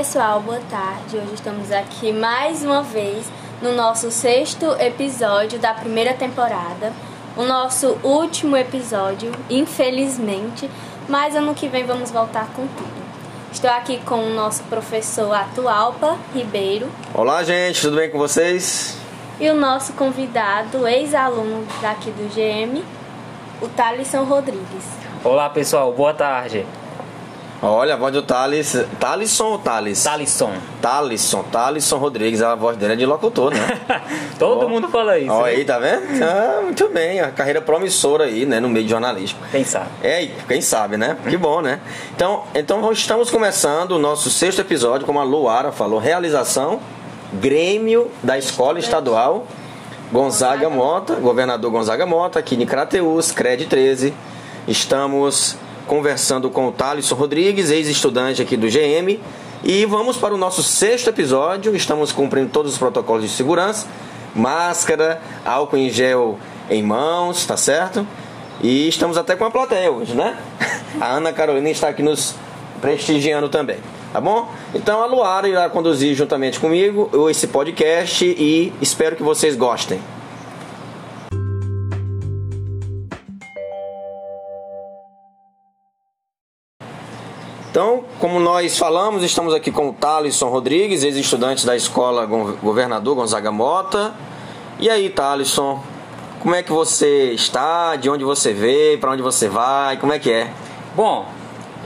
Oi, pessoal, boa tarde. Hoje estamos aqui mais uma vez no nosso sexto episódio da primeira temporada. O nosso último episódio, infelizmente, mas ano que vem vamos voltar com tudo. Estou aqui com o nosso professor Atualpa Ribeiro. Olá, gente, tudo bem com vocês? E o nosso convidado, ex-aluno daqui do GM, o Thalisson Rodrigues. Olá, pessoal, boa tarde. Olha, a voz do Thales. Thalisson ou Thales? Talisson. Thalisson. Thalisson Rodrigues, a voz dele é de locutor, né? Todo mundo fala isso. Olha aí, tá vendo? Ah, muito bem, a carreira promissora aí, né, no meio de jornalismo. Quem sabe? É, quem sabe, né? Que bom, né? Então, então estamos começando o nosso sexto episódio, como a Luara falou, realização Grêmio da Escola Estadual Gonzaga Mota, governador Gonzaga Mota, aqui em Crateus, CRED 13. Estamos conversando com o Thalisson Rodrigues, ex-estudante aqui do GM. E vamos para o nosso sexto episódio. Estamos cumprindo todos os protocolos de segurança: máscara, álcool em gel em mãos, tá certo? E estamos até com a plateia hoje, né? A Ana Carolina está aqui nos prestigiando também, tá bom? Então a Luara irá conduzir juntamente comigo esse podcast e espero que vocês gostem. Então, como nós falamos, estamos aqui com o Thalisson Rodrigues, ex-estudante da escola Governador Gonzaga Mota. E aí, Thalisson, como é que você está? De onde você veio? Para onde você vai? Como é que é? Bom,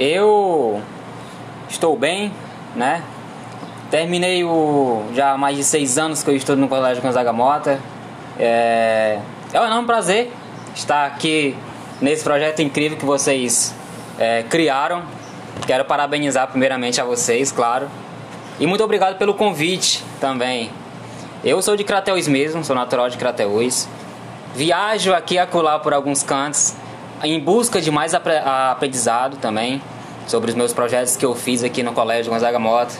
eu estou bem, né? Terminei o já há mais de seis anos que eu estudo no Colégio Gonzaga Mota. É, é um enorme prazer estar aqui nesse projeto incrível que vocês é, criaram Quero parabenizar primeiramente a vocês, claro. E muito obrigado pelo convite também. Eu sou de Crateus mesmo, sou natural de Crateus. Viajo aqui e acolá por alguns cantos em busca de mais aprendizado também sobre os meus projetos que eu fiz aqui no Colégio Gonzaga Mota.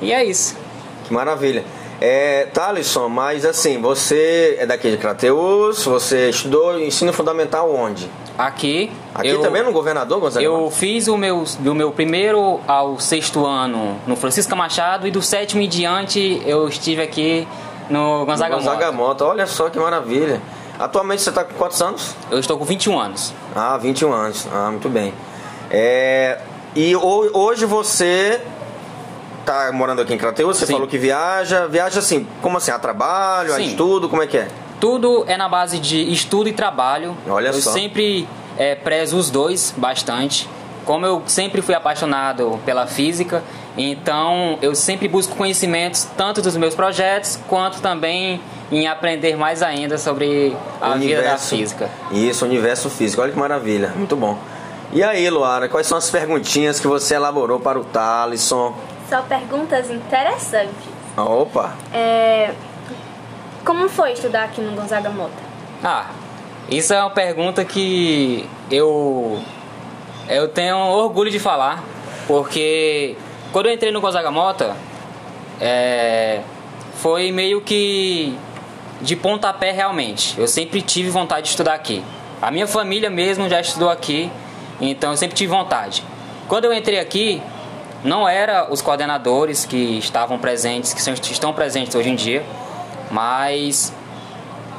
E é isso. Que maravilha. É, Thalisson, mas assim, você é daqui de Crateus, você estudou ensino fundamental onde? Aqui. Aqui eu, também no governador, Gonzaga? Eu fiz o meu, do meu primeiro ao sexto ano no Francisco Machado e do sétimo em diante eu estive aqui no Gonzaga, no Gonzaga Mota. Mota. Olha só que maravilha. Atualmente você está com quantos anos? Eu estou com 21 anos. Ah, 21 anos. Ah, muito bem. É, e hoje você tá morando aqui em Crateus, você Sim. falou que viaja. Viaja assim, como assim? A trabalho, Sim. a estudo, como é que é? Tudo é na base de estudo e trabalho. Olha eu só. Eu sempre é, prezo os dois bastante. Como eu sempre fui apaixonado pela física, então eu sempre busco conhecimentos tanto dos meus projetos quanto também em aprender mais ainda sobre a universo, vida da física. Isso, universo físico. Olha que maravilha, muito bom. E aí, Luara, quais são as perguntinhas que você elaborou para o Thalisson? São perguntas interessantes. Opa! É, como foi estudar aqui no Gonzaga Mota? Ah, isso é uma pergunta que eu eu tenho orgulho de falar, porque quando eu entrei no Gonzaga Mota, é, foi meio que de pontapé realmente. Eu sempre tive vontade de estudar aqui. A minha família mesmo já estudou aqui, então eu sempre tive vontade. Quando eu entrei aqui, não era os coordenadores que estavam presentes, que estão presentes hoje em dia, mas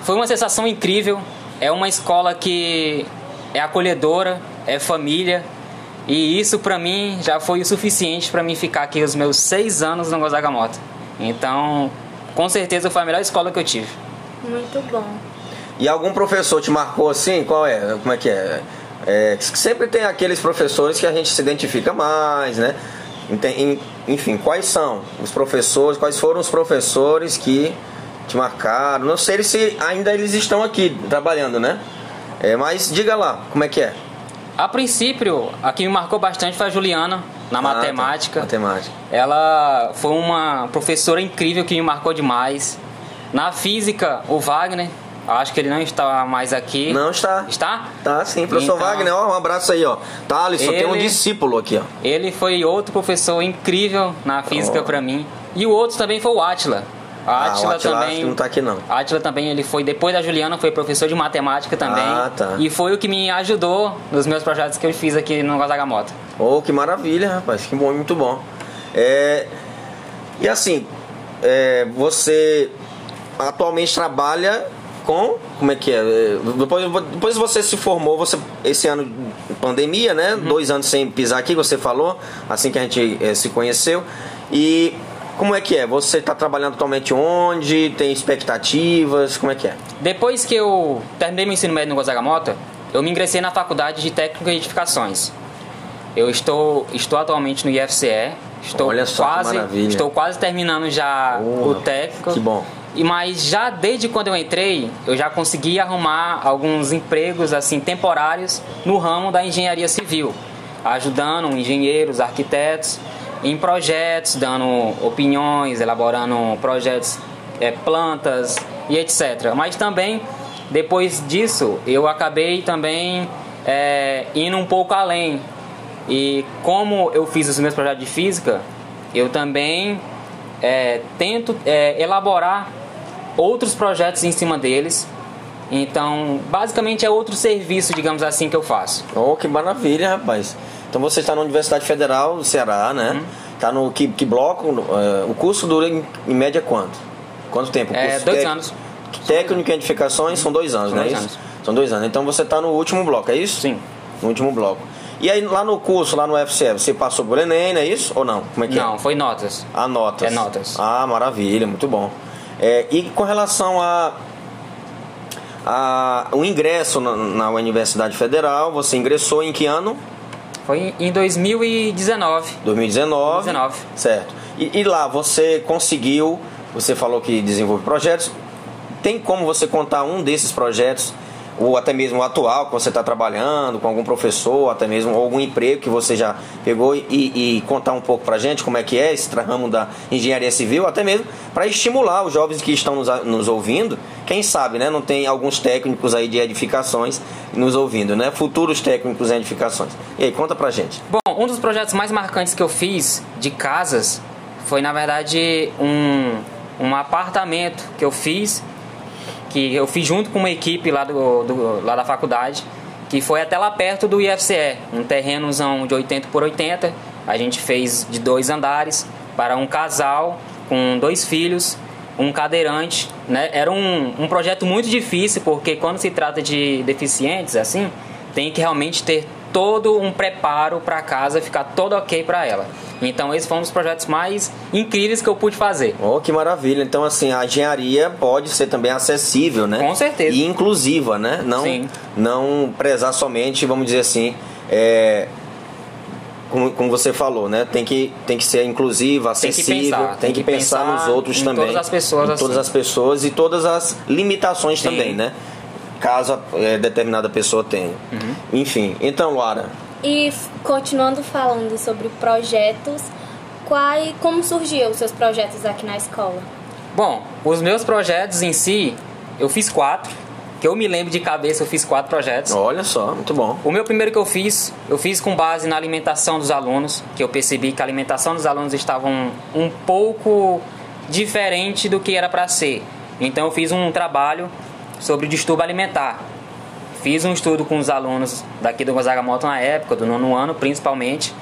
foi uma sensação incrível. É uma escola que é acolhedora, é família. E isso para mim já foi o suficiente para mim ficar aqui os meus seis anos no Gonzaga Mota. Então, com certeza foi a melhor escola que eu tive. Muito bom. E algum professor te marcou assim? Qual é? Como é que é? é sempre tem aqueles professores que a gente se identifica mais, né? Enfim, quais são os professores? Quais foram os professores que te marcaram. Não sei se ainda eles estão aqui trabalhando, né? É, mas diga lá, como é que é? A princípio, a que me marcou bastante foi a Juliana, na ah, tá. matemática. Tá. Matemática. Ela foi uma professora incrível que me marcou demais. Na física, o Wagner, Acho que ele não está mais aqui. Não está. Está? Tá sim, professor então, Wagner, ó, um abraço aí, ó. Tá, Alisson, tem um discípulo aqui, ó. Ele foi outro professor incrível na física oh. para mim. E o outro também foi o Atila. A Atila, ah, também. não tá aqui não. A Atila também, ele foi, depois da Juliana, foi professor de matemática também. Ah, tá. E foi o que me ajudou nos meus projetos que eu fiz aqui no Gonzaga Mota. Oh, que maravilha, rapaz. Que bom, muito bom. É, e assim, é, você atualmente trabalha com. Como é que é? Depois, depois você se formou, você esse ano pandemia, né? Uhum. Dois anos sem pisar aqui, você falou, assim que a gente é, se conheceu. E como é que é? Você está trabalhando atualmente onde? Tem expectativas? Como é que é? Depois que eu terminei meu ensino médio no Gonzaga Mota, eu me ingressei na faculdade de técnica e edificações. Eu estou, estou atualmente no IFCE. Estou Olha só quase, estou quase terminando já oh, o técnico. Que bom. E mas já desde quando eu entrei, eu já consegui arrumar alguns empregos assim temporários no ramo da engenharia civil, ajudando engenheiros, arquitetos em projetos, dando opiniões, elaborando projetos, é, plantas e etc. Mas também depois disso eu acabei também é, indo um pouco além. E como eu fiz os meus projetos de física, eu também é, tento é, elaborar outros projetos em cima deles. Então, basicamente é outro serviço, digamos assim, que eu faço. Oh, que maravilha, rapaz. Então você está na Universidade Federal do Ceará, né? Está no que, que bloco? Uh, o curso dura em, em, média quanto? Quanto tempo? é, dois anos. Técnico em edificações são dois anos, são né? Dois anos. São dois anos. Então você está no último bloco, é isso? Sim. No último bloco. E aí lá no curso, lá no UFC, você passou por Enem, não é isso? Ou não? Como é que não, é? foi notas. Ah, notas. É notas. Ah, maravilha, muito bom. É, e com relação a, a o ingresso na, na, Universidade Federal, você ingressou em que ano? Foi em 2019. 2019. 2019. Certo. E, e lá você conseguiu, você falou que desenvolve projetos. Tem como você contar um desses projetos ou até mesmo atual que você está trabalhando com algum professor, até mesmo algum emprego que você já pegou e, e contar um pouco para gente como é que é esse ramo da engenharia civil, até mesmo para estimular os jovens que estão nos, nos, ouvindo, quem sabe, né? Não tem alguns técnicos aí de edificações nos ouvindo, né? Futuros técnicos em edificações. E aí, conta pra gente. Bom, um dos projetos mais marcantes que eu fiz de casas foi, na verdade, um, um apartamento que eu fiz que eu fiz junto com uma equipe lá, do, do, lá da faculdade, que foi até lá perto do IFCE, um terrenozão de 80 por 80. A gente fez de dois andares para um casal com dois filhos, um cadeirante. Né? Era um, um projeto muito difícil, porque quando se trata de deficientes, assim, tem que realmente ter todo um preparo para a casa ficar todo ok para ela. Então esse foi um dos projetos mais incríveis que eu pude fazer. Oh, que maravilha! Então assim, a engenharia pode ser também acessível, né? Com certeza. E inclusiva, né? Não, Sim. não prezar somente, vamos dizer assim, é, como, como, você falou, né? Tem que, tem que ser inclusiva, acessível, tem que pensar, tem que pensar, pensar nos outros também. Todas as pessoas, em todas assim. as pessoas e todas as limitações Sim. também, né? Caso é, determinada pessoa tenha. Uhum. Enfim, então, Luara. E continuando falando sobre projetos, qual, como surgiu os seus projetos aqui na escola? Bom, os meus projetos em si, eu fiz quatro. Que eu me lembro de cabeça, eu fiz quatro projetos. Olha só, muito bom. O meu primeiro que eu fiz, eu fiz com base na alimentação dos alunos, que eu percebi que a alimentação dos alunos estava um, um pouco diferente do que era para ser. Então eu fiz um trabalho sobre o distúrbio alimentar. Fiz um estudo com os alunos daqui do Gonzaga Moto na época, do nono ano principalmente,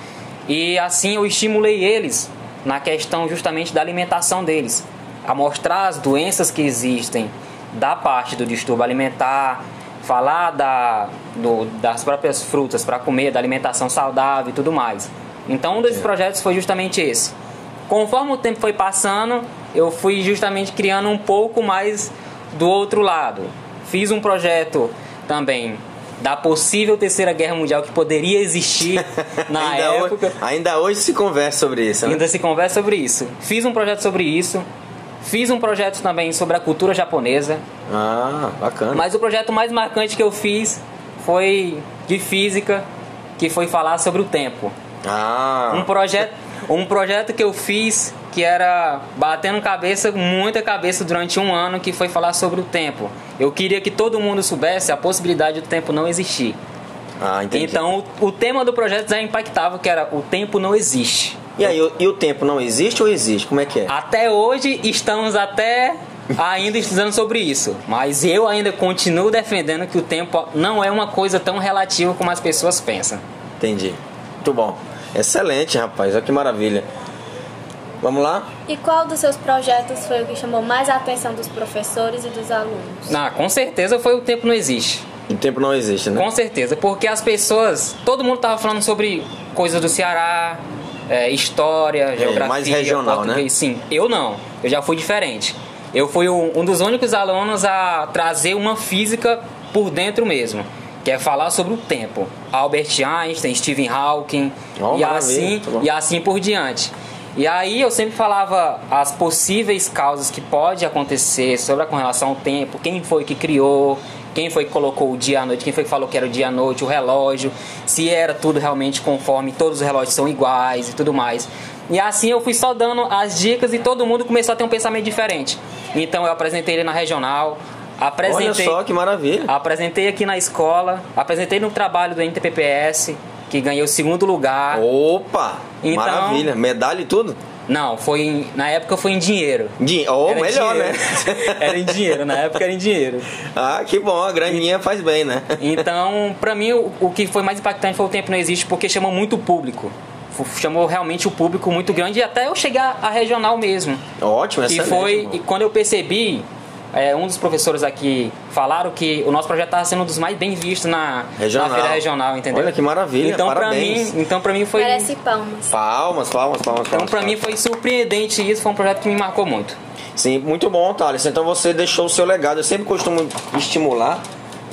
e assim eu estimulei eles na questão justamente da alimentação deles, a mostrar as doenças que existem da parte do distúrbio alimentar, falar da, do, das próprias frutas para comer, da alimentação saudável e tudo mais. Então um desses projetos foi justamente esse. Conforme o tempo foi passando, eu fui justamente criando um pouco mais do outro lado, fiz um projeto também da possível terceira guerra mundial que poderia existir na ainda época. Hoje, ainda hoje se conversa sobre isso. Né? Ainda se conversa sobre isso. Fiz um projeto sobre isso. Fiz um projeto também sobre a cultura japonesa. Ah, bacana. Mas o projeto mais marcante que eu fiz foi de física, que foi falar sobre o tempo. Ah. Um projeto, um projeto que eu fiz que era batendo cabeça, muita cabeça durante um ano, que foi falar sobre o tempo. Eu queria que todo mundo soubesse a possibilidade do tempo não existir. Ah, entendi. Então, o, o tema do projeto já impactava, que era o tempo não existe. E aí, o, e o tempo não existe ou existe? Como é que é? Até hoje, estamos até ainda estudando sobre isso. Mas eu ainda continuo defendendo que o tempo não é uma coisa tão relativa como as pessoas pensam. Entendi. Muito bom. Excelente, rapaz. Olha que maravilha. Vamos lá? E qual dos seus projetos foi o que chamou mais a atenção dos professores e dos alunos? Ah, com certeza foi o Tempo Não Existe. O tempo não existe, né? Com certeza, porque as pessoas, todo mundo tava falando sobre coisas do Ceará, é, história, geografia, mais regional, né? Sim, eu não, eu já fui diferente. Eu fui um, um dos únicos alunos a trazer uma física por dentro mesmo, que é falar sobre o tempo. Albert Einstein, Stephen Hawking Oh, e assim tá e assim por diante. E aí eu sempre falava as possíveis causas que pode acontecer sobre a com relação ao tempo, quem foi que criou, quem foi que colocou o dia à noite, quem foi que falou que era o dia à noite, o relógio, se era tudo realmente conforme todos os relógios são iguais e tudo mais. E assim eu fui só dando as dicas e todo mundo começou a ter um pensamento diferente. Então eu apresentei ele na regional, Olha apresentei só que maravilha. Apresentei aqui na escola, apresentei no trabalho do NTPPS, que ganhei o segundo lugar. Opa! Então- Maravilha. Medalha e tudo? Não, foi em- na época foi em dinheiro. Din... Oh, Era melhor, dinheiro. né? era em dinheiro, na época era em dinheiro. ah, que bom. A graninha faz bem, né? Então, pra mim, o, o que foi mais impactante foi o Tempo Não Existe, porque chamou muito público. Chamou realmente o público muito grande e até eu chegar à regional mesmo. Ótimo, E excelente. foi, e quando eu percebi, é, um dos professores aqui falaram que o nosso projeto estava sendo um dos mais bem vistos na, Regional. na feira regional, entendeu? Olha que maravilha, Então, pra parabéns. mim, então, pra mim foi. Merece palmas. Palmas, palmas, palmas, Então, palmas. pra mim foi surpreendente isso, foi um projeto que me marcou muito. Sim, muito bom, Thales. Então você deixou o seu legado. Eu sempre costumo estimular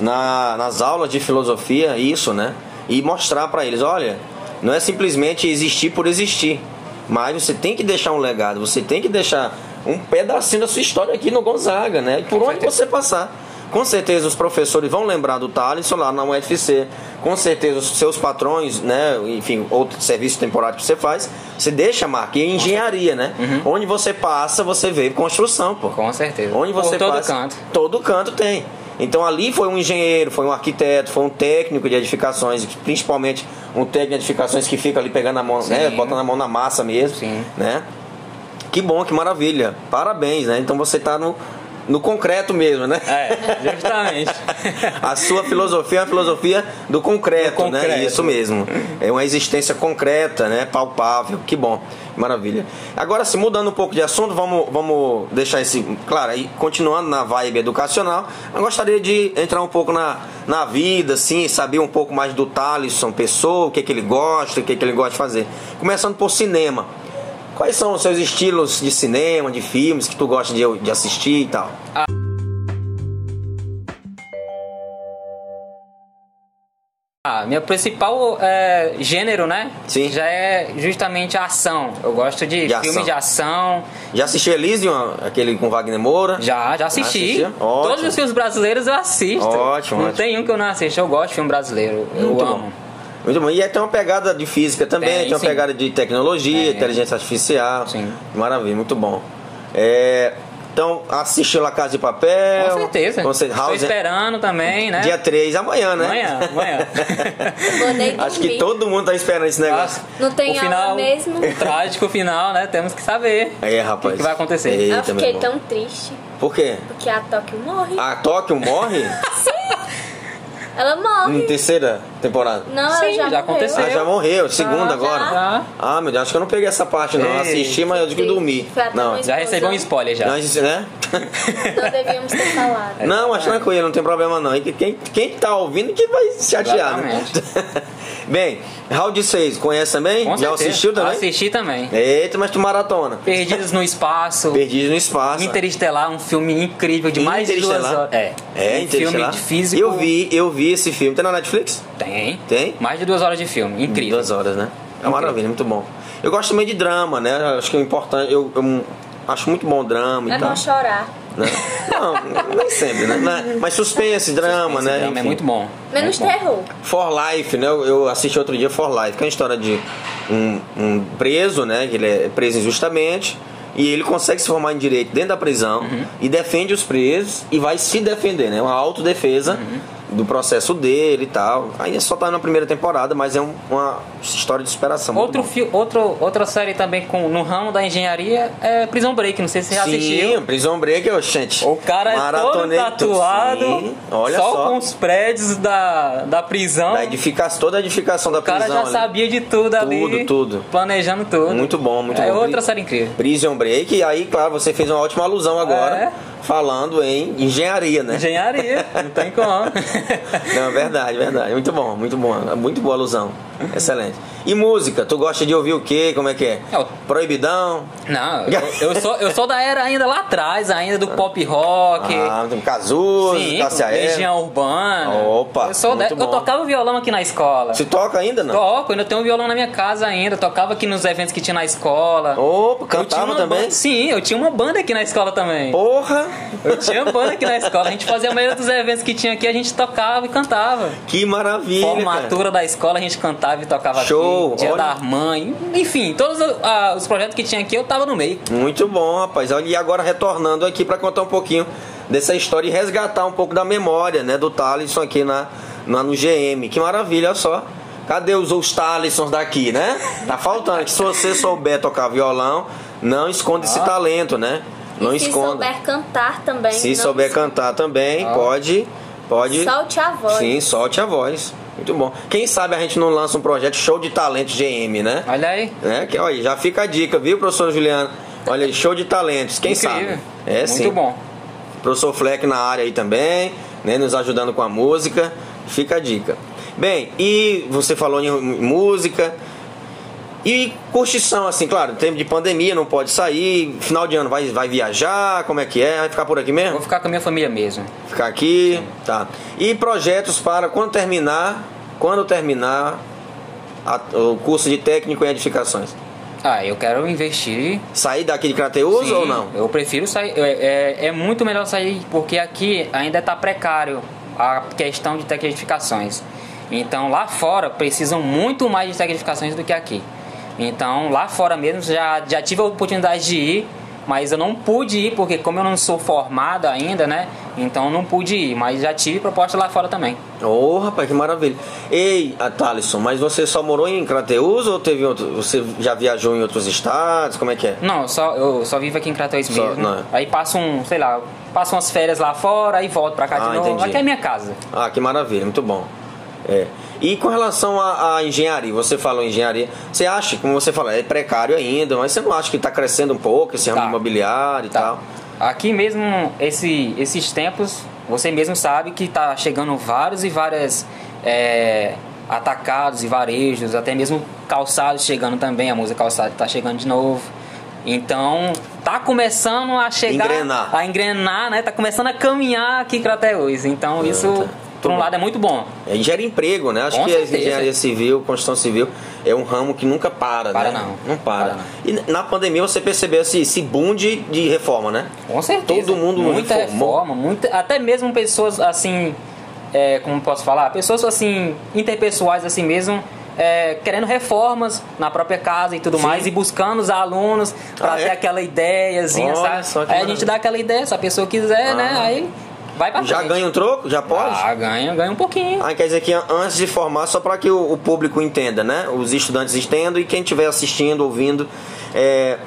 na- nas aulas de filosofia isso, né? E mostrar pra eles, olha, não é simplesmente existir por existir, mas você tem que deixar um legado, você tem que deixar um pedacinho da sua história aqui no Gonzaga, né? E por onde você passar. Com certeza os professores vão lembrar do Thales lá na UFC. Com certeza os seus patrões, né? Enfim, outro serviço temporário que você faz, você deixa a marca. E é engenharia, né? Onde você passa, você vê construção, pô. Com certeza. Onde você Por todo passa, canto. Todo canto tem. Então ali foi um engenheiro, foi um arquiteto, foi um técnico de edificações, principalmente um técnico de edificações que fica ali pegando a mão, né, Sim. botando a mão na massa mesmo, Sim. né? Que bom, que maravilha. Parabéns, né? Então você tá no, no concreto mesmo, né? É, justamente. A sua filosofia é a filosofia do concreto, Do concreto. né? Isso mesmo. É uma existência concreta, né? Palpável. Que bom. Maravilha. Agora, se mudando um pouco de assunto, vamos, vamos deixar esse. Claro, aí continuando na vibe educacional, eu gostaria de entrar um pouco na, na vida, assim, saber um pouco mais do Thaleson, pessoa, o que, que ele gosta, o que, que ele gosta de fazer. Começando por cinema. Quais são os seus estilos de cinema, de filmes que tu gosta de, de assistir e tal? Ah, meu principal é, gênero, né? Sim. Já é justamente a ação. Eu gosto de, De filmes ação. de ação. Já assistiu Elysium, aquele com Wagner Moura? Já, já assisti. Ótimo. Todos os filmes brasileiros eu assisto. Ótimo, Não ótimo. tem um que eu não assisto. Eu gosto de filme brasileiro. Eu Muito amo. bom. Muito bom. E tem uma pegada de física também, Tem, tem, uma sim. pegada de tecnologia, Tem. inteligência artificial. Sim. Maravilha, muito bom. É, então, assistiu La Casa de Papel. Com certeza. Você, Estou House, esperando também, né? Dia 3, amanhã, né? Amanhã, amanhã. Acho que todo mundo tá esperando esse negócio. Não tem o final, mesmo? O trágico final, né? Temos que saber. É, rapaz. O que, que vai acontecer. Eita, Eu fiquei tão triste. Por quê? Porque a Tóquio morre. A Tóquio morre Ela morre. em terceira temporada. Não, ela Sim, já, já aconteceu. Ah, já morreu, segunda Ah, agora. já. Ah, meu Deus, acho que eu não peguei essa parte, não. Eu Ei. assisti, mas eu digo que dormi. Não, Já recebeu um spoiler já. não, né? Não devíamos ter falado. Não, mas tranquilo, não tem problema não. E que quem, quem tá ouvindo que vai se chatear, né? Bem, Round 6, conhece também? Com Já certeza. assistiu também? Assisti também. Eita, mas tu maratona. Perdidos no Espaço. Perdido no espaço. Interestelar, um filme incrível de mais de duas horas. É. É, um Interestelar. filme de físico. Eu vi, eu vi esse filme. Tem na Netflix? Tem. Tem? Mais de duas horas de filme. Incrível. Duas horas, né? É uma maravilha, muito bom. Eu gosto também de drama, né? Acho que é importante. Eu, eu acho muito bom o drama É e tal. bom chorar. né? Não, nem sempre, né? Mas- suspense, drama, Esse né? drama é muito bom. Menos Muito bom. terror. For Life, né? Eu assisti outro dia For Life, que é a história de um, um preso, né? Que ele é preso injustamente. E ele consegue se formar em direito dentro da prisão Uhum. e defende os presos e vai se defender, né? Uma autodefesa do processo dele e tal. Aí só tá na primeira temporada, mas é um- uma história de superação. Outro fi, outro, outra série também com, no ramo da engenharia é Prison Break, não sei se você já Sim, assistiu. Prison Break, gente. O cara é todo tudo. tatuado, Sim, olha só, só. com os prédios da, da prisão. Da edificação, toda a edificação da o cara prisão. já ali. sabia de tudo ali. Tudo, tudo. Planejando tudo. Muito bom, muito é bom. outra série incrível. Prison Break, e aí, claro, você fez uma ótima alusão agora, É. falando em engenharia, né? Engenharia, não tem como. Não, verdade, verdade. Muito bom, muito bom. Muito boa alusão. Excelente. E música? Tu gosta de ouvir o quê? Como é que é? É, o- Proibidão? Não, eu, eu sou, eu sou da era ainda lá atrás, ainda do pop rock. Ah, Cazuza, sim. Legião Urbana. Opa, eu, sou da- eu tocava violão aqui na escola. Se toca ainda, não? Toco, ainda tenho um violão na minha casa ainda. Tocava aqui nos eventos que tinha na escola. Opa, Eu cantava também? banda- sim, eu tinha uma banda aqui na escola também. Porra! Eu tinha banda aqui na escola. A gente fazia a maioria dos eventos que tinha aqui, a gente tocava e cantava. Que maravilha! cara. Formatura da escola, a gente cantava e tocava Show, aqui. Dia olha. da mãe. Enfim, todos ah, os projetos que tinha aqui, eu tava no meio. Muito bom, rapaz. Olha, E agora retornando aqui para contar um pouquinho dessa história e resgatar um pouco da memória, né, do Thalisson aqui na, na no GM. Que maravilha, olha só. Cadê os, os Thalissons daqui, né? Tá faltando. Que se você souber tocar violão, não esconda esse talento, né? Não e se esconda. souber cantar também. Se souber cantar também, pode, pode. Solte a voz. Sim, solte a voz. Muito bom. Quem sabe a gente não lança um projeto show de talento GM, né? Olha aí. É, que, olha, já fica a dica, viu, professor Juliano? Olha aí, show de talentos, quem Incrível. sabe? É Muito sim. bom. Professor Fleck na área aí também, né, nos ajudando com a música. Fica a dica. Bem, e você falou em música. E curtição, assim, claro, em tempo de pandemia, não pode sair. Final de ano vai, vai viajar, como é que é? Vai ficar por aqui mesmo? Vou ficar com a minha família mesmo. Ficar aqui, tá. E projetos para quando terminar, quando terminar a- o curso de técnico em edificações? Ah, eu quero investir. Sair daqui de Crateus Sim, ou não? Eu prefiro sair. É, é, é muito melhor sair porque aqui ainda está precário a questão de tecnificações. Então lá fora precisam muito mais de tecnificações do que aqui. Então lá fora mesmo já, já tive a oportunidade de ir, mas eu não pude ir porque como eu não sou formado ainda, né? Então não pude ir, mas já tive proposta lá fora também. Ô, rapaz, que maravilha. Ei, Thalisson, mas você só morou em Crateus ou teve outro, você já viajou em outros estados? Como é que é? Não, só, eu só vivo aqui em Crateus Só- mesmo. não é. Aí passo um, sei lá, passo umas férias lá fora e volto pra cá Ah, de novo. entendi. Aqui é minha casa. Ah, que maravilha, muito bom. É. E com relação à, engenharia, você falou em engenharia, você acha, como você falou, é precário ainda, mas você não acha que está crescendo um pouco esse ramo Tá. imobiliário e Tá. tal? Aqui mesmo, esse, esses tempos, você mesmo sabe que tá chegando vários e várias é, atacados e varejos, até mesmo calçados chegando também, a música calçada tá chegando de novo. Então, tá começando a chegar Engrenar. a engrenar, né? Tá começando a caminhar aqui Crateus. Então, isso tá. Por um lado é muito bom. É, gera emprego, né? Acho Com que a certeza. engenharia civil, construção civil, é um ramo que nunca para, Para né? não. Não para. Para não. E na pandemia você percebeu esse, esse boom de, de reforma, né? Com certeza. Todo mundo muita reformou. reforma, muita, até mesmo pessoas assim, é, como posso falar, pessoas assim interpessoais assim mesmo, é, querendo reformas na própria casa e tudo Sim. mais e buscando os alunos para Ah, é? ter aquela ideiazinha, Olha sabe? Aí a maravilha. gente dá aquela ideia, se a pessoa quiser, né? Ah. Aí vai pra Já frente. ganha um troco? Já pode? Ah, ganha, ganha um pouquinho. Ah, quer dizer que antes de formar, só para que o, o público entenda, né? Os estudantes entendam e quem estiver assistindo, ouvindo. É,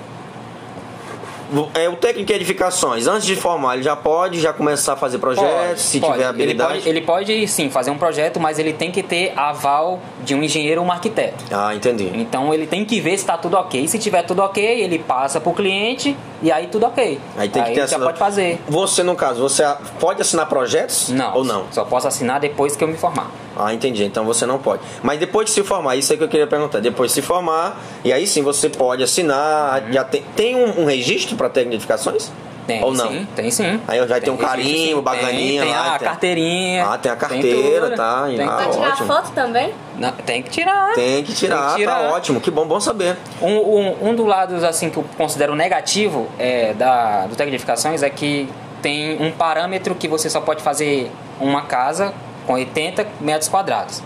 é o técnico em edificações, antes de formar, ele já pode já começar a fazer projetos, Pode, se pode. tiver Ele habilidade. pode, ele pode sim fazer um projeto, mas ele tem que ter aval de um engenheiro ou um arquiteto. Ah, entendi. Então ele tem que ver se está tudo ok. Se tiver tudo ok, ele passa pro cliente e aí tudo ok. Aí tem que ter já essa- pode fazer. Você, no caso, você pode assinar projetos? Não. Ou não? Só posso assinar depois que eu me formar. Ah, entendi. Então você não pode. Mas depois de se formar, isso é que eu queria perguntar. Depois de se formar, e aí sim você pode assinar. Já tem, tem um, um registro para técnico de edificações? Tem Ou não? sim, tem sim. Aí já tem um registro, carimbo, sim. bacaninha Tem, tem lá, a tem- carteirinha. Ah, tem a carteira, tudo. tá? Tem, Ah, Vai tirar ótimo. foto também? Não, tem que tirar. Tem que tirar, Tem que tirar. tá ótimo. Que bom, bom saber. Um, um, um dos lados assim que eu considero negativo é, da, do técnico de edificações é que tem um parâmetro que você só pode fazer uma casa com 80 metros quadrados.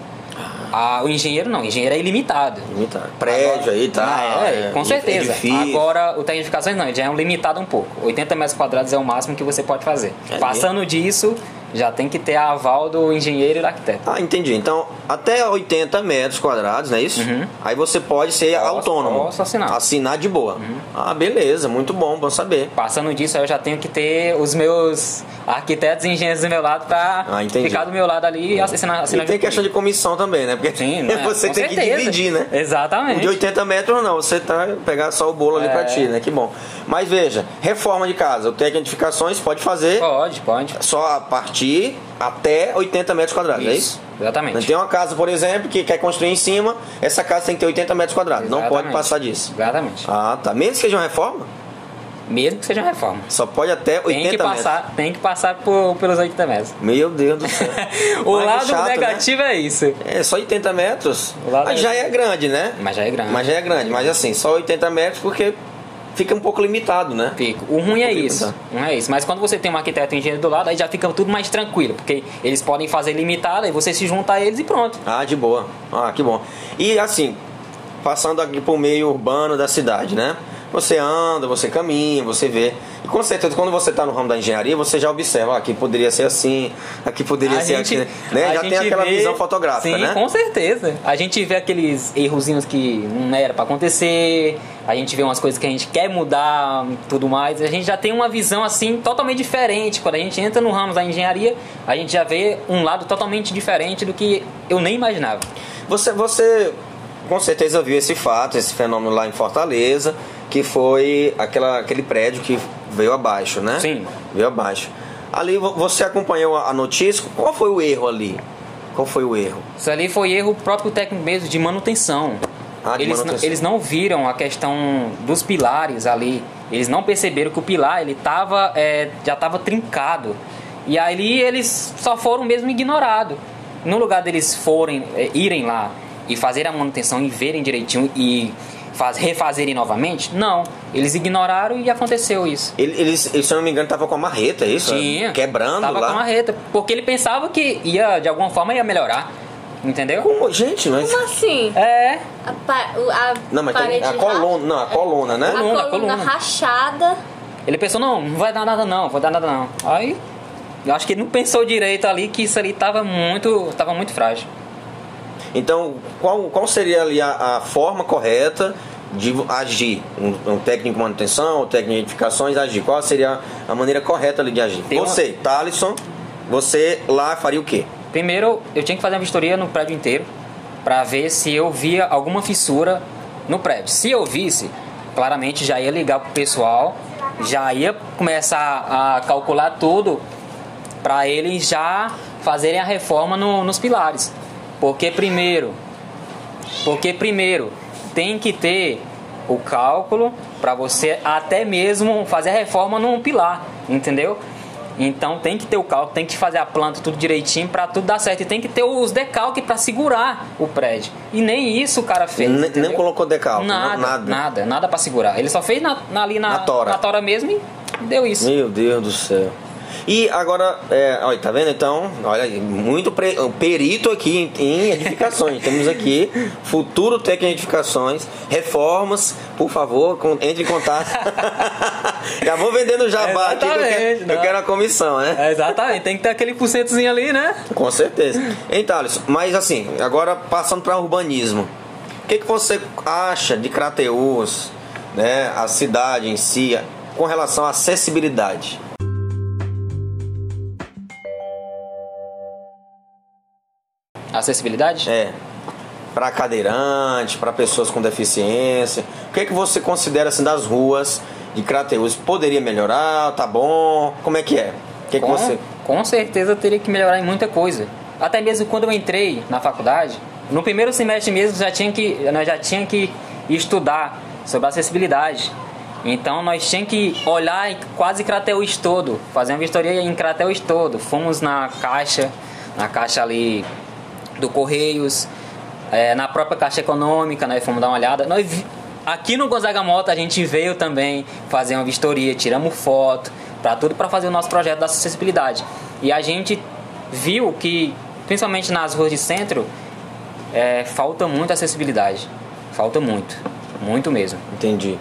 Ah, o engenheiro não, o engenheiro é ilimitado. Limitado. Prédio aí, tá? Ah, é, com certeza. edifício. Agora, o edificações não, ele já é um limitado um pouco. 80 metros quadrados é o máximo que você pode fazer. É Passando disso, já tem que ter a aval do engenheiro e do arquiteto. Ah, entendi. Então, até 80 metros quadrados, não é isso? Uhum. Aí você pode ser Posso- autônomo. posso assinar. Uhum. Assinar de boa. Ah, beleza. Muito bom, bom saber. Passando disso, aí eu já tenho que ter os meus arquitetos e engenheiros do meu lado pra Ah, ficar do meu lado ali e assinar, E assinar tem junto questão de comissão também, né? Porque Sim, né? você Com tem que certeza. dividir, né? Exatamente. O de 80 metros não, você tá pegar só o bolo ali É. pra ti, né? Que bom. Mas veja, reforma de casa, o técnico de edificações pode fazer Pode, pode. só a até 80 metros quadrados, é isso? Exatamente. Tem uma casa, por exemplo, que quer construir em cima, essa casa tem que ter 80 metros quadrados. Não pode Exatamente. passar disso. Exatamente. Ah, tá. Mesmo que seja uma reforma, Mesmo que seja uma reforma. só pode até 80 Tem que metros. passar, tem que passar por, pelos 80 metros. Meu Deus do céu. o Mas lado chato, né? negativo é isso. É, só 80 metros. Mas já é grande, né? Mas já é grande. Mas já é grande. Mas assim, só 80 metros porque fica um pouco limitado, né? Fica. O ruim é isso. Não é isso. Mas quando você tem um arquiteto e um engenheiro do lado, aí já fica tudo mais tranquilo. Porque eles podem fazer limitado, aí você se junta a eles e pronto. Ah, de boa. Ah, que bom. E assim, passando aqui pro meio urbano da cidade, né? Você anda, você caminha, você vê. E com certeza, quando você está no ramo da engenharia, você já observa, ah, aqui poderia ser assim, aqui poderia A ser gente- aqui. Né? Já tem aquela vê- visão fotográfica, Sim, né? com certeza. A gente vê aqueles errozinhos que não era pra acontecer, a gente vê umas coisas que a gente quer mudar, tudo mais. A gente já tem uma visão assim totalmente diferente. Quando a gente entra no ramo da engenharia, a gente já vê um lado totalmente diferente do que eu nem imaginava. Você, você com certeza viu esse fato, esse fenômeno lá em Fortaleza, que foi aquela, aquele prédio que veio abaixo, né? Sim. Veio abaixo. Ali vo- você acompanhou a notícia, qual foi o erro ali? Qual foi o erro? Isso ali foi erro próprio técnico mesmo de manutenção. Ah, de eles, manutenção. Não, eles não viram a questão dos pilares ali. Eles não perceberam que o pilar ele tava, é, já estava trincado. E aí eles só foram mesmo ignorados. No lugar deles forem, é, irem lá e fazerem a manutenção e verem direitinho e faz, refazerem novamente, não. Eles ignoraram e aconteceu isso. Ele- Eles, eles, se eu não me engano, tava com a marreta, é isso? Tinha. Quebrando Tava lá. com a marreta. Porque ele pensava que ia, de alguma forma, ia melhorar. Entendeu? Como? Gente, mas. Como assim? É, A, pa- a Não, mas tem a coluna, não, a coluna, né? a Coluna, coluna, coluna. rachada. Ele pensou, não, não vai dar nada não, vai dar nada não. Aí, eu acho que ele não pensou direito ali que isso ali tava muito, tava muito frágil. Então, qual, qual seria ali a, a forma correta de agir? Um, um técnico de manutenção, um técnico de edificações agir? Qual seria a maneira correta ali de agir? Tem uma- você, Thalisson, você lá faria o quê? Primeiro, eu tinha que fazer uma vistoria no prédio inteiro para ver se eu via alguma fissura no prédio. Se eu visse, claramente já ia ligar pro pessoal, já ia começar a calcular tudo para eles já fazerem a reforma no- nos pilares. Porque primeiro, porque primeiro tem que ter o cálculo para você até mesmo fazer a reforma num pilar, entendeu? Então tem que ter o cálculo, tem que fazer a planta tudo direitinho para tudo dar certo e tem que ter os decalques para segurar o prédio. E nem isso o cara fez. Nem- entendeu? nem colocou decalque, nada, nada. nada, nada para segurar. Ele só fez na, na- ali na, Na tora. na tora mesmo e deu isso. Meu Deus do céu. E agora, é, olha, tá vendo então? Olha, aí, muito pre- perito aqui em, em edificações. Temos aqui futuro técnico em edificações, reformas, por favor, com- entre em contato. Já vou vendendo jabá aqui, que eu quero, eu quero a comissão, né? É, exatamente, tem que ter aquele porcentozinho ali, né? Com certeza. Hein, Thales? Mas assim, agora passando para urbanismo. O que, que você acha de Crateus, né, a cidade em si, com relação à acessibilidade? Acessibilidade? É. Para cadeirante, para pessoas com deficiência. O que, que você considera assim das ruas de Crateus? Poderia melhorar? Tá bom? Como é que é? O que, que com, você. com certeza teria que melhorar em muita coisa. Até mesmo quando eu entrei na faculdade, no primeiro semestre mesmo já tinha que, nós já tinha que estudar sobre acessibilidade. Então nós tínhamos que olhar em quase Crateus todo, fazer uma vistoria em Crateus todo. Fomos na caixa, na caixa ali do Correios, é, na própria Caixa Econômica, nós fomos dar uma olhada. Nós, aqui no Gonzaga Mota a gente veio também fazer uma vistoria, tiramos foto, para tudo para fazer o nosso projeto da acessibilidade. E a gente viu que, principalmente nas ruas de centro, é, falta muito acessibilidade. Falta muito, muito mesmo. Entendi.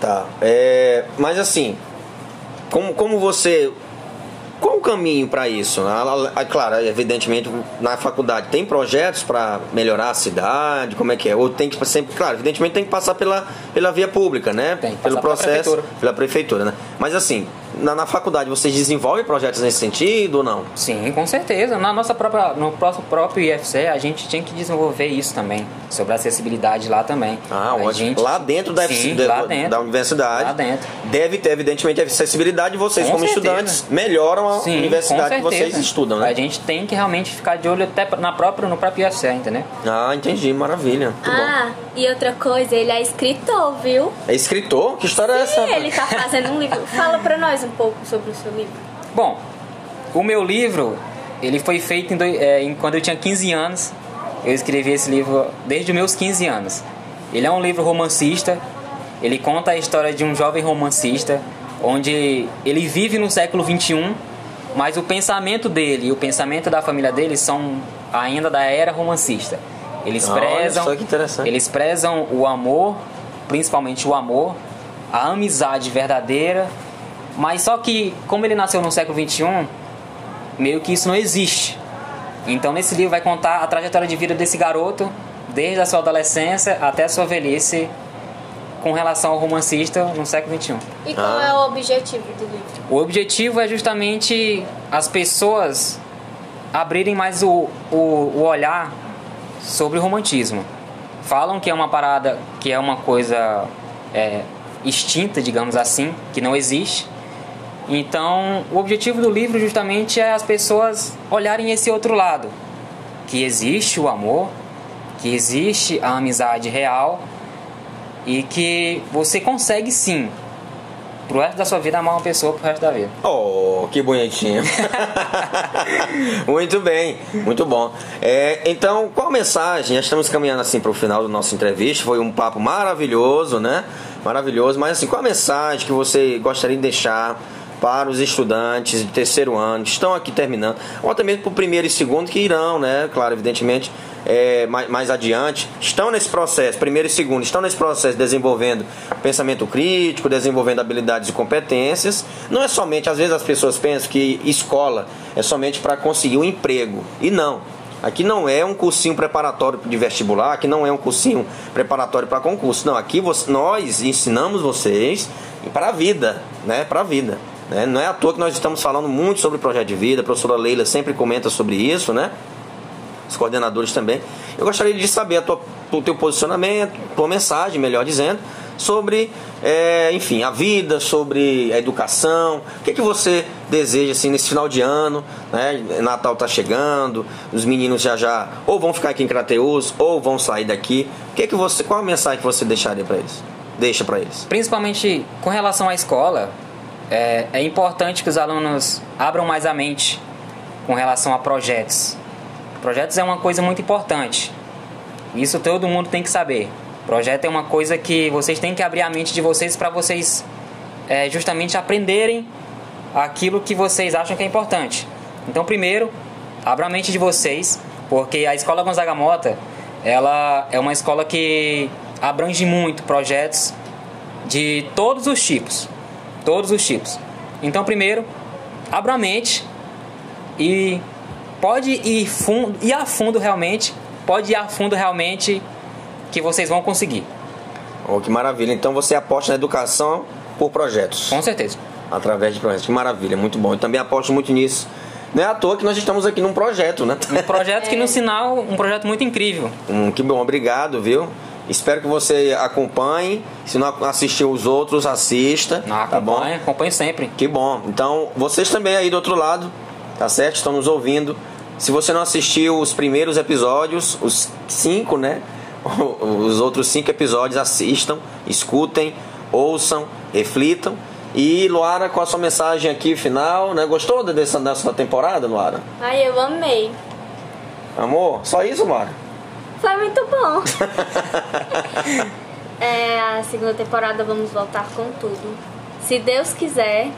Tá. É, mas assim, como, como você qual o caminho para isso? Claro, evidentemente, na faculdade tem projetos para melhorar a cidade, como é que é? Ou tem que sempre, claro, evidentemente tem que passar pela, pela via pública, né? Tem que Pelo passar pela processo, prefeitura. pela prefeitura, né? Mas assim, na, na faculdade vocês desenvolvem projetos nesse sentido ou não? Sim, com certeza. Na nossa própria, no nosso próprio IFC, a gente tinha que desenvolver isso também, sobre a acessibilidade lá também. Ah, a ótimo. gente- Lá dentro da, Sim, lá dentro. da universidade. Lá dentro. Deve ter, evidentemente, acessibilidade e vocês, Com como certeza. estudantes, melhoram a Sim, universidade que vocês estudam, né? A gente tem que realmente ficar de olho até na própria, no próprio IFC, entendeu? Ah, entendi, maravilha. Muito bom. Ah, e outra coisa, ele é escritor, viu? É escritor? Que história é essa? Sim, ele tá fazendo um livro. Fala pra nós um pouco sobre o seu livro. Bom, o meu livro, ele foi feito em é, em- quando eu tinha 15 anos. Eu escrevi esse livro desde os meus 15 anos. Ele é um livro romancista. Ele conta a história de um jovem romancista, onde ele vive no século 21, mas o pensamento dele e o pensamento da família dele são ainda da era romancista. Eles Olha prezam, só que interessante. eles prezam o amor, principalmente o amor, a amizade verdadeira, mas só que como ele nasceu no século 21, meio que isso não existe. Então nesse livro vai contar a trajetória de vida desse garoto, desde a sua adolescência até a sua velhice, com relação ao romancista no século 21. E qual Ah. é o objetivo do livro? O objetivo é justamente as pessoas abrirem mais o, o, o olhar sobre o romantismo. Falam que é uma parada, que é uma coisa é, extinta, digamos assim, que não existe. Então, o objetivo do livro justamente é as pessoas olharem esse outro lado, que existe o amor, que existe a amizade real e que você consegue sim pro resto da sua vida amar uma pessoa pro resto da vida. Oh, que bonitinho. muito bem, muito bom. É, então, qual a mensagem? Já estamos caminhando assim para o final da nossa entrevista. Foi um papo maravilhoso, né? Maravilhoso. Mas assim, qual a mensagem que você gostaria de deixar para os estudantes de terceiro ano que estão aqui terminando, ou até mesmo para o primeiro e segundo que irão, né? Claro, evidentemente, é, mais, mais adiante, estão nesse processo, primeiro e segundo, estão nesse processo desenvolvendo pensamento crítico, desenvolvendo habilidades e competências. Não é somente, às vezes as pessoas pensam que escola é somente para conseguir um emprego. E não. Aqui não é um cursinho preparatório de vestibular, aqui não é um cursinho preparatório para concurso. Não, aqui nós ensinamos vocês para a vida, né? Para a vida. Né? Não é à toa que nós estamos falando muito sobre projeto de vida, a professora Leila sempre comenta sobre isso, né? Os coordenadores também. Eu gostaria de saber a tua, o teu posicionamento, tua mensagem, melhor dizendo, sobre, é, enfim, a vida, sobre a educação. O que, que você deseja assim nesse final de ano? Né? Natal tá chegando, os meninos já já ou vão ficar aqui em Crateus ou vão sair daqui. O que que você, qual a mensagem que você deixaria para eles? Deixa para eles. Principalmente com relação à escola, é, é importante que os alunos abram mais a mente com relação a projetos. Projetos é uma coisa muito importante. Isso todo mundo tem que saber. Projeto é uma coisa que vocês têm que abrir a mente de vocês para vocês é, justamente aprenderem aquilo que vocês acham que é importante. Então, primeiro, abra a mente de vocês, porque a Escola Gonzaga Mota, ela é uma escola que abrange muito projetos de todos os tipos. Todos os tipos. Então, primeiro, abra a mente e pode ir, fundo, ir a fundo realmente, pode ir a fundo realmente que vocês vão conseguir. Oh, que maravilha. Então você aposta na educação por projetos. Com certeza. Através de projetos. Que maravilha, muito bom. Eu também aposto muito nisso. Não é à toa que nós estamos aqui num projeto, né? Um projeto que no sinal, um projeto muito incrível. Hum, que bom, obrigado, viu? Espero que você acompanhe. Se não assistiu os outros, assista. Ah, tá bom? acompanha, acompanho sempre. Que bom. Então, vocês também aí do outro lado, tá certo? Estão nos ouvindo. Se você não assistiu os primeiros episódios, os cinco, né? Os outros cinco episódios, assistam, escutem, ouçam, reflitam. E Luara, qual a sua mensagem aqui final, né? Gostou dessa, dessa temporada, Luara? Ai, eu amei. Amor? Só isso, Luara? Foi muito bom. é, a segunda temporada vamos voltar com tudo. Se Deus quiser.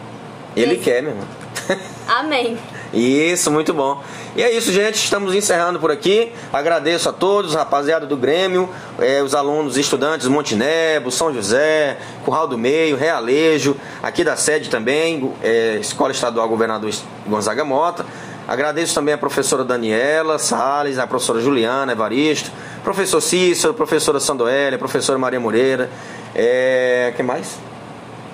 Ele Deus- quer, meu irmão. Amém. Isso, muito bom. E é isso, gente. Estamos encerrando por aqui. Agradeço a todos, rapaziada do Grêmio, eh, os alunos, estudantes Montenegro, São José, Curral do Meio, Realejo, aqui da sede também, eh, Escola Estadual Governador Gonzaga Mota. Agradeço também a professora Daniela Salles, a professora Juliana Evaristo, professor Cícero, professora Sandoélia, professora Maria Moreira. É, que mais?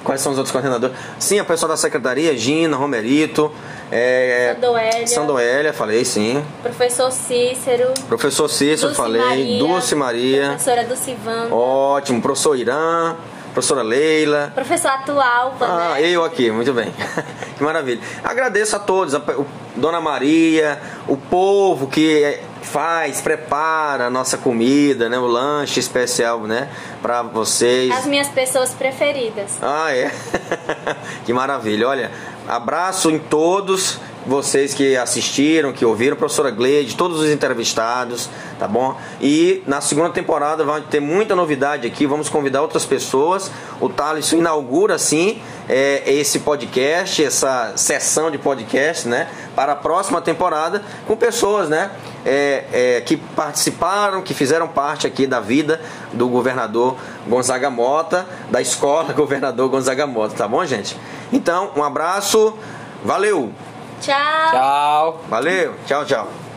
Quais são os outros coordenadores? sim, a pessoa da secretaria, Gina, Romerito. É, Sandoélia. Sandoélia, falei sim. Professor Cícero. Professor Cícero, Dulce falei. Maria, Dulce Maria. Professora Dulcivanda. Ótimo. Professor Irã. Professora Leila. Professor atual, Ah, né? eu aqui, muito bem. que maravilha. Agradeço a todos, a, o- Dona Maria, o povo que eh, faz, prepara a nossa comida, né, o lanche especial, né, para vocês. As minhas pessoas preferidas. Ah, é. que maravilha. Olha, abraço em todos vocês que assistiram, que ouviram, professora Gleide, todos os entrevistados, tá bom? E na segunda temporada vai ter muita novidade aqui, vamos convidar outras pessoas. O Thales inaugura, assim, é, esse podcast, essa sessão de podcast, né? Para a próxima temporada, com pessoas, né? é, é, que participaram, que fizeram parte aqui da vida do governador Gonzaga Mota, da escola governador Gonzaga Mota, tá bom, gente? Então, um abraço, valeu, Tchau. Tchau. valeu, tchau, tchau.